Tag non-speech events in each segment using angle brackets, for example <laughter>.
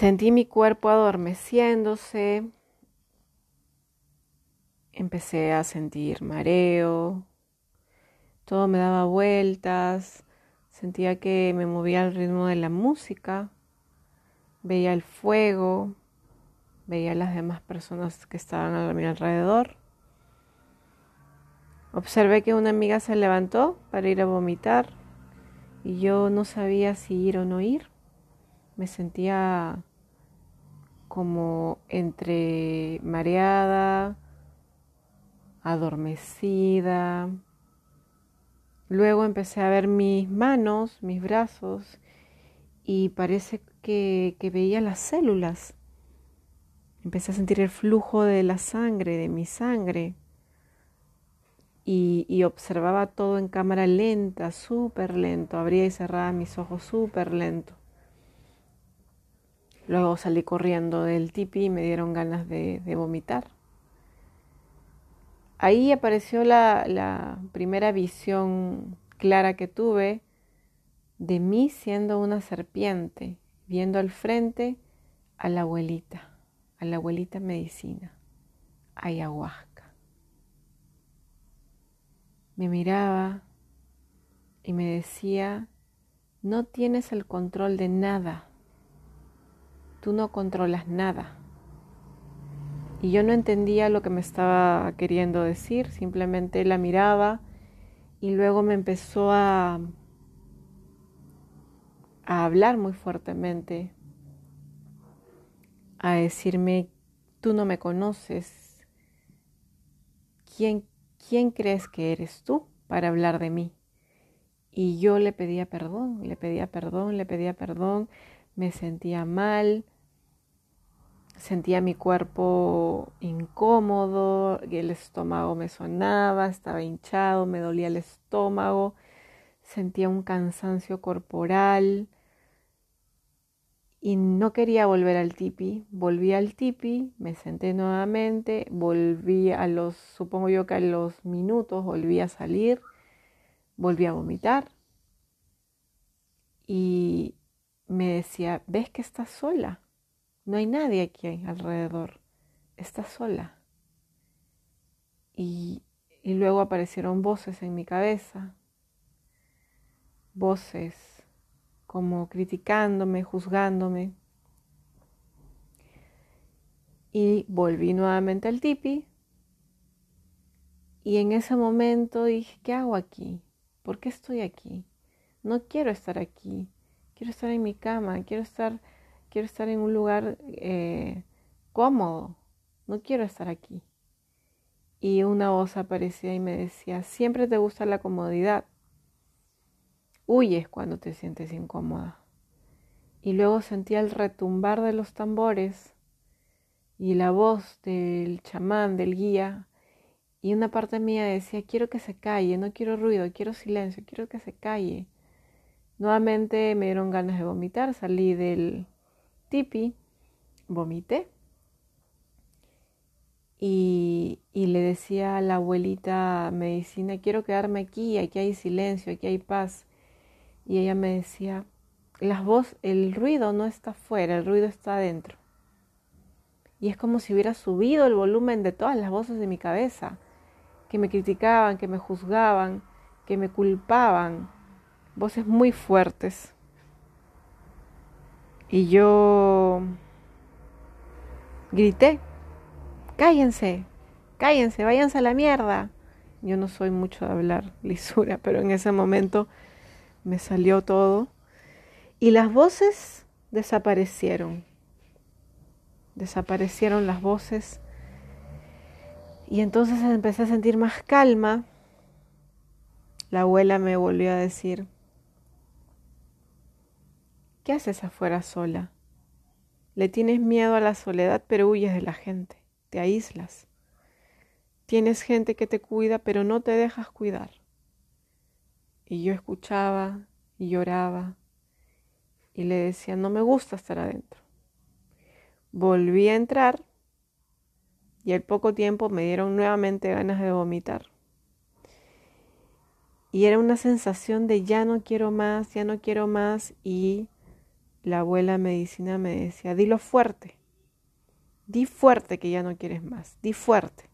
Sentí mi cuerpo adormeciéndose. Empecé a sentir mareo. Todo me daba vueltas. Sentía que me movía al ritmo de la música. Veía el fuego. Veía a las demás personas que estaban a mi alrededor. Observé que una amiga se levantó para ir a vomitar y yo no sabía si ir o no ir me sentía como entre mareada, adormecida. Luego empecé a ver mis manos, mis brazos, y parece que, veía las células. Empecé a sentir el flujo de la sangre, de mi sangre. Y, y observaba todo en cámara lenta, súper lento. Abría y cerraba mis ojos súper lento. Luego salí corriendo del tipi y me dieron ganas de, vomitar. Ahí apareció la, la primera visión clara que tuve de mí siendo una serpiente, viendo al frente a la abuelita, a la abuelita medicina, ayahuasca. Me miraba y me decía, no tienes el control de nada tú no controlas nada. Y yo no entendía lo que me estaba queriendo decir, simplemente la miraba y luego me empezó a, a hablar muy fuertemente, a decirme, tú no me conoces, ¿quién, quién crees que eres tú para hablar de mí? Y yo le pedía perdón, le pedía perdón, le pedía perdón, me sentía mal, sentía mi cuerpo incómodo, el estómago me sonaba, estaba hinchado, me dolía el estómago, sentía un cansancio corporal y no quería volver al tipi. Volví al tipi, me senté nuevamente, volví a los, supongo yo que a los minutos volví a salir, volví a vomitar y me decía, ¿ves que estás sola? No hay nadie aquí alrededor. Estás sola. Y, y luego aparecieron voces en mi cabeza. Voces como criticándome, juzgándome. Y volví nuevamente al tipi. Y en ese momento dije, ¿qué hago aquí? ¿Por qué estoy aquí? No quiero estar aquí quiero estar en mi cama, quiero estar, quiero estar en un lugar eh, cómodo, no quiero estar aquí. Y una voz aparecía y me decía, siempre te gusta la comodidad, huyes cuando te sientes incómoda. Y luego sentía el retumbar de los tambores y la voz del chamán, del guía, y una parte mía decía, quiero que se calle, no quiero ruido, quiero silencio, quiero que se calle. Nuevamente me dieron ganas de vomitar, salí del tipi, vomité y, le decía a la abuelita medicina, quiero quedarme aquí, aquí hay silencio, aquí hay paz. Y ella me decía, las voz, el ruido no está afuera, el ruido está adentro. Y es como si hubiera subido el volumen de todas las voces de mi cabeza, que me criticaban, que me juzgaban, que me culpaban, voces muy fuertes. Y yo grité, cállense, cállense, váyanse a la mierda. Yo no soy mucho de hablar <laughs> lisura, pero en ese momento me salió todo. Y las voces desaparecieron. Desaparecieron las voces. Y entonces empecé a sentir más calma. La abuela me volvió a decir, ¿Qué haces afuera sola? Le tienes miedo a la soledad, pero huyes de la gente, te aíslas. Tienes gente que te cuida, pero no te dejas cuidar. Y yo escuchaba y lloraba y le decía, no me gusta estar adentro. Volví a entrar y al poco tiempo me dieron nuevamente ganas de vomitar. Y era una sensación de ya no quiero más, ya no quiero más y la abuela medicina me decía, dilo fuerte, di fuerte que ya no quieres más, di fuerte.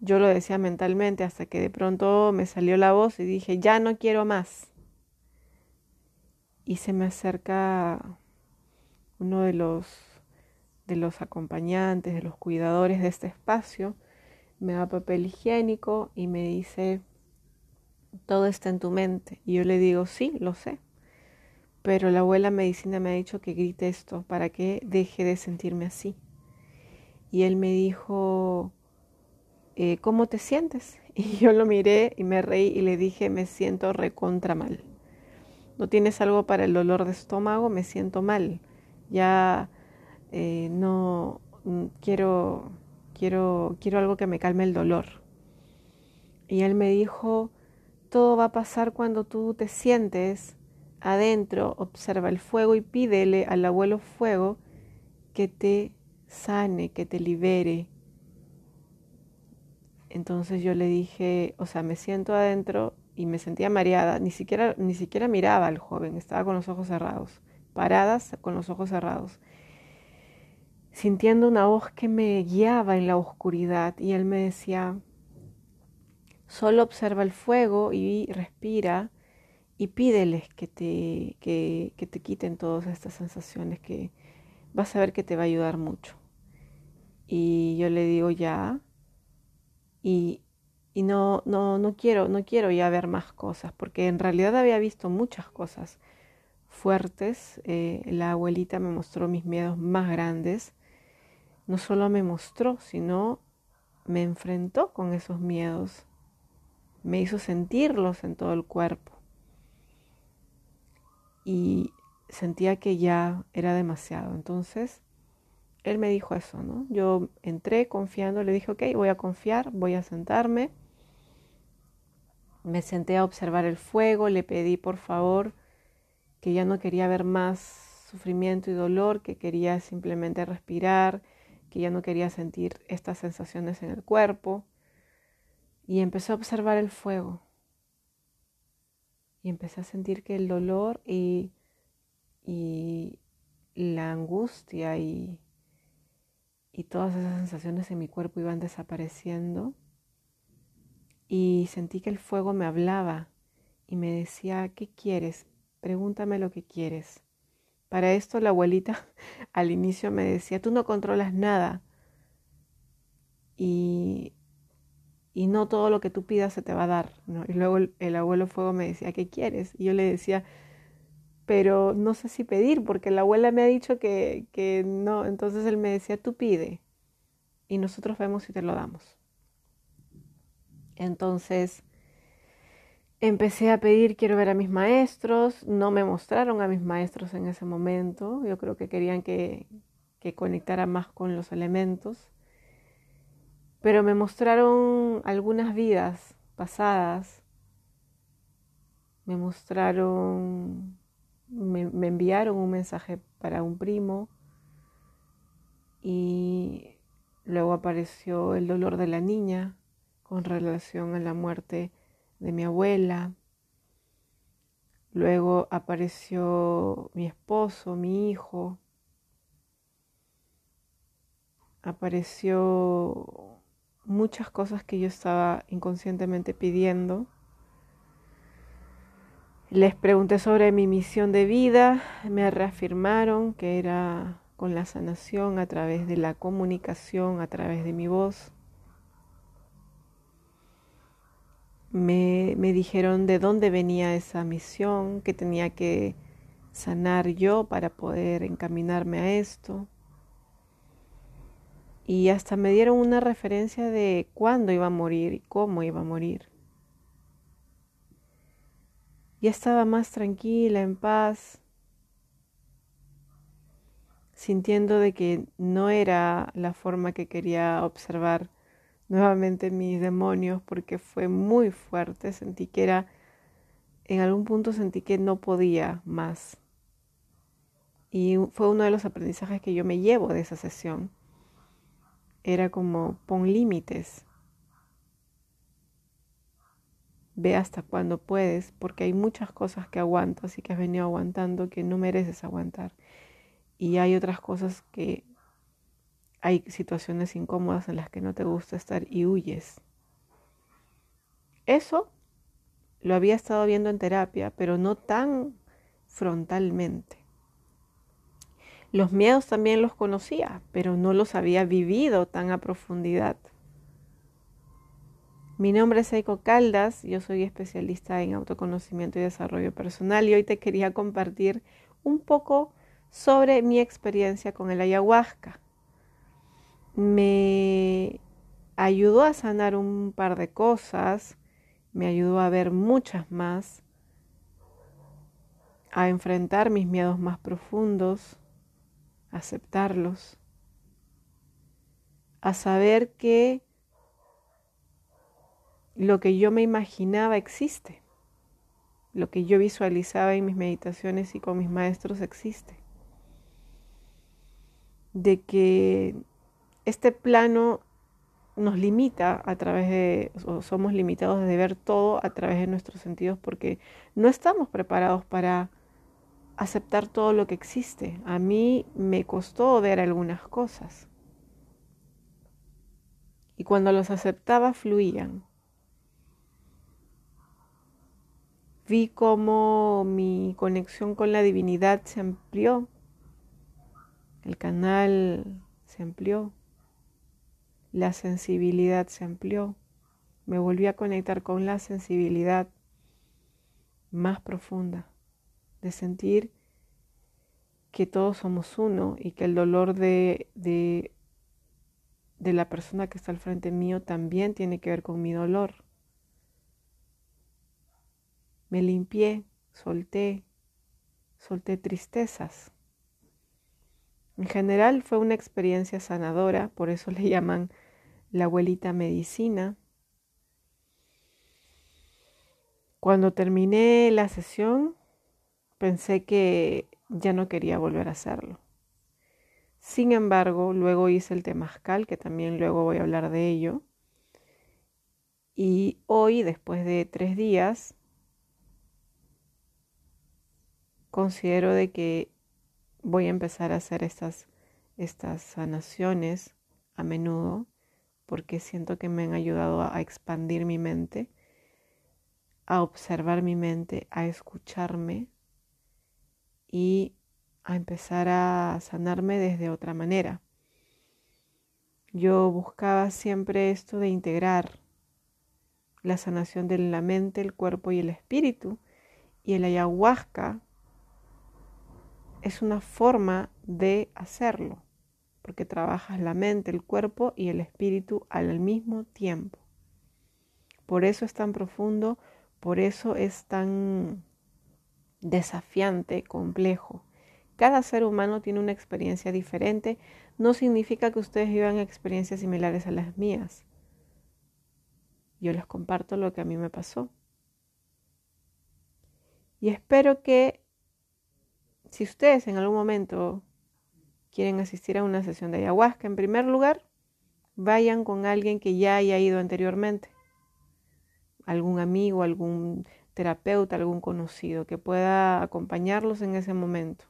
Yo lo decía mentalmente hasta que de pronto me salió la voz y dije, ya no quiero más. Y se me acerca uno de los, de los acompañantes, de los cuidadores de este espacio, me da papel higiénico y me dice, todo está en tu mente. Y yo le digo, sí, lo sé. Pero la abuela medicina me ha dicho que grite esto para que deje de sentirme así. Y él me dijo, eh, ¿cómo te sientes? <laughs> Y yo lo miré y me reí y le dije, me siento recontra mal. ¿No tienes algo para el dolor de estómago? Me siento mal. Ya eh, no mm, quiero, quiero, quiero algo que me calme el dolor. Y él me dijo, todo va a pasar cuando tú te sientes adentro, observa el fuego y pídele al abuelo fuego que te sane, que te libere. Entonces yo le dije, o sea, me siento adentro y me sentía mareada, ni siquiera, ni siquiera miraba al joven, estaba con los ojos cerrados, paradas con los ojos cerrados, sintiendo una voz que me guiaba en la oscuridad y él me decía, solo observa el fuego y respira y pídeles que te, que, que te quiten todas estas sensaciones que vas a ver que te va a ayudar mucho. Y yo le digo ya, y, y no, no, no quiero, no quiero ya ver más cosas, porque en realidad había visto muchas cosas fuertes. Eh, la abuelita me mostró mis miedos más grandes. No solo me mostró, sino me enfrentó con esos miedos. Me hizo sentirlos en todo el cuerpo. Y sentía que ya era demasiado. Entonces él me dijo eso, ¿no? Yo entré confiando, le dije, ok, voy a confiar, voy a sentarme. Me senté a observar el fuego, le pedí por favor que ya no quería ver más sufrimiento y dolor, que quería simplemente respirar, que ya no quería sentir estas sensaciones en el cuerpo. Y empecé a observar el fuego. Y empecé a sentir que el dolor y, y la angustia y y todas esas sensaciones en mi cuerpo iban desapareciendo y sentí que el fuego me hablaba y me decía, ¿qué quieres? Pregúntame lo que quieres. Para esto la abuelita <laughs> al inicio me decía, tú no controlas nada y, y no todo lo que tú pidas se te va a dar. Y luego el, el abuelo fuego me decía, ¿qué quieres? Y yo le decía, pero no sé si pedir, porque la abuela me ha dicho que, que no, entonces él me decía, tú pide y nosotros vemos si te lo damos. Entonces empecé a pedir, quiero ver a mis maestros, no me mostraron a mis maestros en ese momento, yo creo que querían que, que conectara más con los elementos, pero me mostraron algunas vidas pasadas, me mostraron me, enviaron un mensaje para un primo y luego apareció el dolor de la niña con relación a la muerte de mi abuela. Luego apareció mi esposo, mi hijo. Apareció muchas cosas que yo estaba inconscientemente pidiendo les pregunté sobre mi misión de vida, me reafirmaron que era con la sanación a través de la comunicación, a través de mi voz. Me, me dijeron de dónde venía esa misión, que tenía que sanar yo para poder encaminarme a esto. Y hasta me dieron una referencia de cuándo iba a morir y cómo iba a morir. Ya estaba más tranquila, en paz, sintiendo de que no era la forma que quería observar nuevamente mis demonios porque fue muy fuerte, sentí que era, en algún punto sentí que no podía más. Y fue uno de los aprendizajes que yo me llevo de esa sesión. Era como pon límites, ve hasta cuándo puedes, porque hay muchas cosas que aguantas y que has venido aguantando que no mereces aguantar. Y hay otras cosas que hay situaciones incómodas en las que no te gusta estar y huyes. Eso lo había estado viendo en terapia, pero no tan frontalmente. Los miedos también los conocía, pero no los había vivido tan a profundidad. Mi nombre es Eiko Caldas, yo soy especialista en autoconocimiento y desarrollo personal y hoy te quería compartir un poco sobre mi experiencia con el ayahuasca. Me ayudó a sanar un par de cosas, me ayudó a ver muchas más, a enfrentar mis miedos más profundos, aceptarlos, a saber que lo que yo me imaginaba existe, lo que yo visualizaba en mis meditaciones y con mis maestros existe, de que este plano nos limita a través de, o somos limitados de ver todo a través de nuestros sentidos porque no estamos preparados para aceptar todo lo que existe. A mí me costó ver algunas cosas. Y cuando los aceptaba, fluían. Vi cómo mi conexión con la divinidad se amplió. El canal se amplió la sensibilidad se amplió. Me volví a conectar con la sensibilidad más profunda, de sentir que todos somos uno y que el dolor de, de, de la persona que está al frente mío también tiene que ver con mi dolor. Me limpié, solté, solté tristezas. En general fue una experiencia sanadora, por eso le llaman la abuelita medicina. Cuando terminé la sesión, pensé que ya no quería volver a hacerlo. Sin embargo, luego hice el temazcal, que también luego voy a hablar de ello. Y hoy, después de tres días, considero de que voy a empezar a hacer estas, estas sanaciones a menudo porque siento que me han ayudado a, expandir mi mente, a observar mi mente, a escucharme y a empezar a sanarme desde otra manera. Yo buscaba siempre esto de integrar la sanación de la mente, el cuerpo y el espíritu. Y el ayahuasca es una forma de hacerlo, porque trabajas la mente, el cuerpo y el espíritu al mismo tiempo. Por eso es tan profundo, por eso es tan desafiante, complejo. Cada ser humano tiene una experiencia diferente, no significa que ustedes vivan experiencias similares a las mías. Yo les comparto lo que a mí me pasó. Y espero que si ustedes en algún momento quieren asistir a una sesión de ayahuasca, en primer lugar, vayan con alguien que ya haya ido anteriormente, algún amigo, algún terapeuta, algún conocido que pueda acompañarlos en ese momento.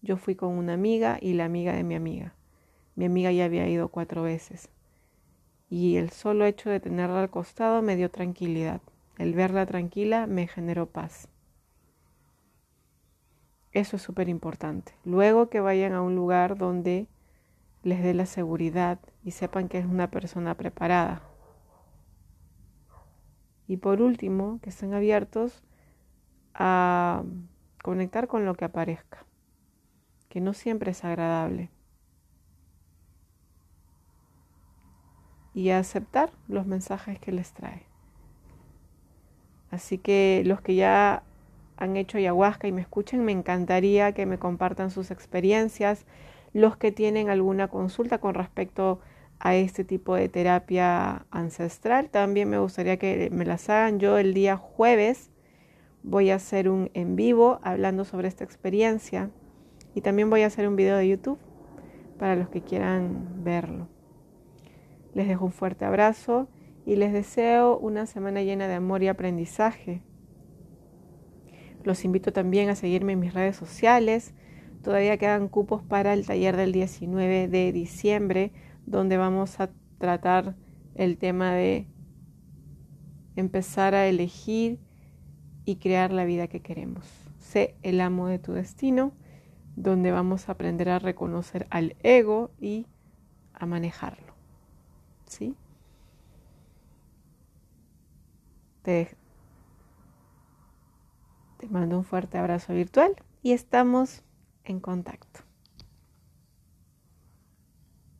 Yo fui con una amiga y la amiga de mi amiga. Mi amiga ya había ido cuatro veces y el solo hecho de tenerla al costado me dio tranquilidad. El verla tranquila me generó paz. Eso es súper importante. Luego que vayan a un lugar donde les dé la seguridad y sepan que es una persona preparada. Y por último, que estén abiertos a conectar con lo que aparezca, que no siempre es agradable. Y a aceptar los mensajes que les trae. Así que los que ya han hecho ayahuasca y me escuchen, me encantaría que me compartan sus experiencias. Los que tienen alguna consulta con respecto a este tipo de terapia ancestral, también me gustaría que me las hagan. Yo el día jueves voy a hacer un en vivo hablando sobre esta experiencia y también voy a hacer un video de YouTube para los que quieran verlo. Les dejo un fuerte abrazo y les deseo una semana llena de amor y aprendizaje. Los invito también a seguirme en mis redes sociales. Todavía quedan cupos para el taller del 19 de diciembre, donde vamos a tratar el tema de empezar a elegir y crear la vida que queremos. Sé el amo de tu destino, donde vamos a aprender a reconocer al ego y a manejarlo. ¿Sí? Te, te mando un fuerte abrazo virtual y estamos en contacto.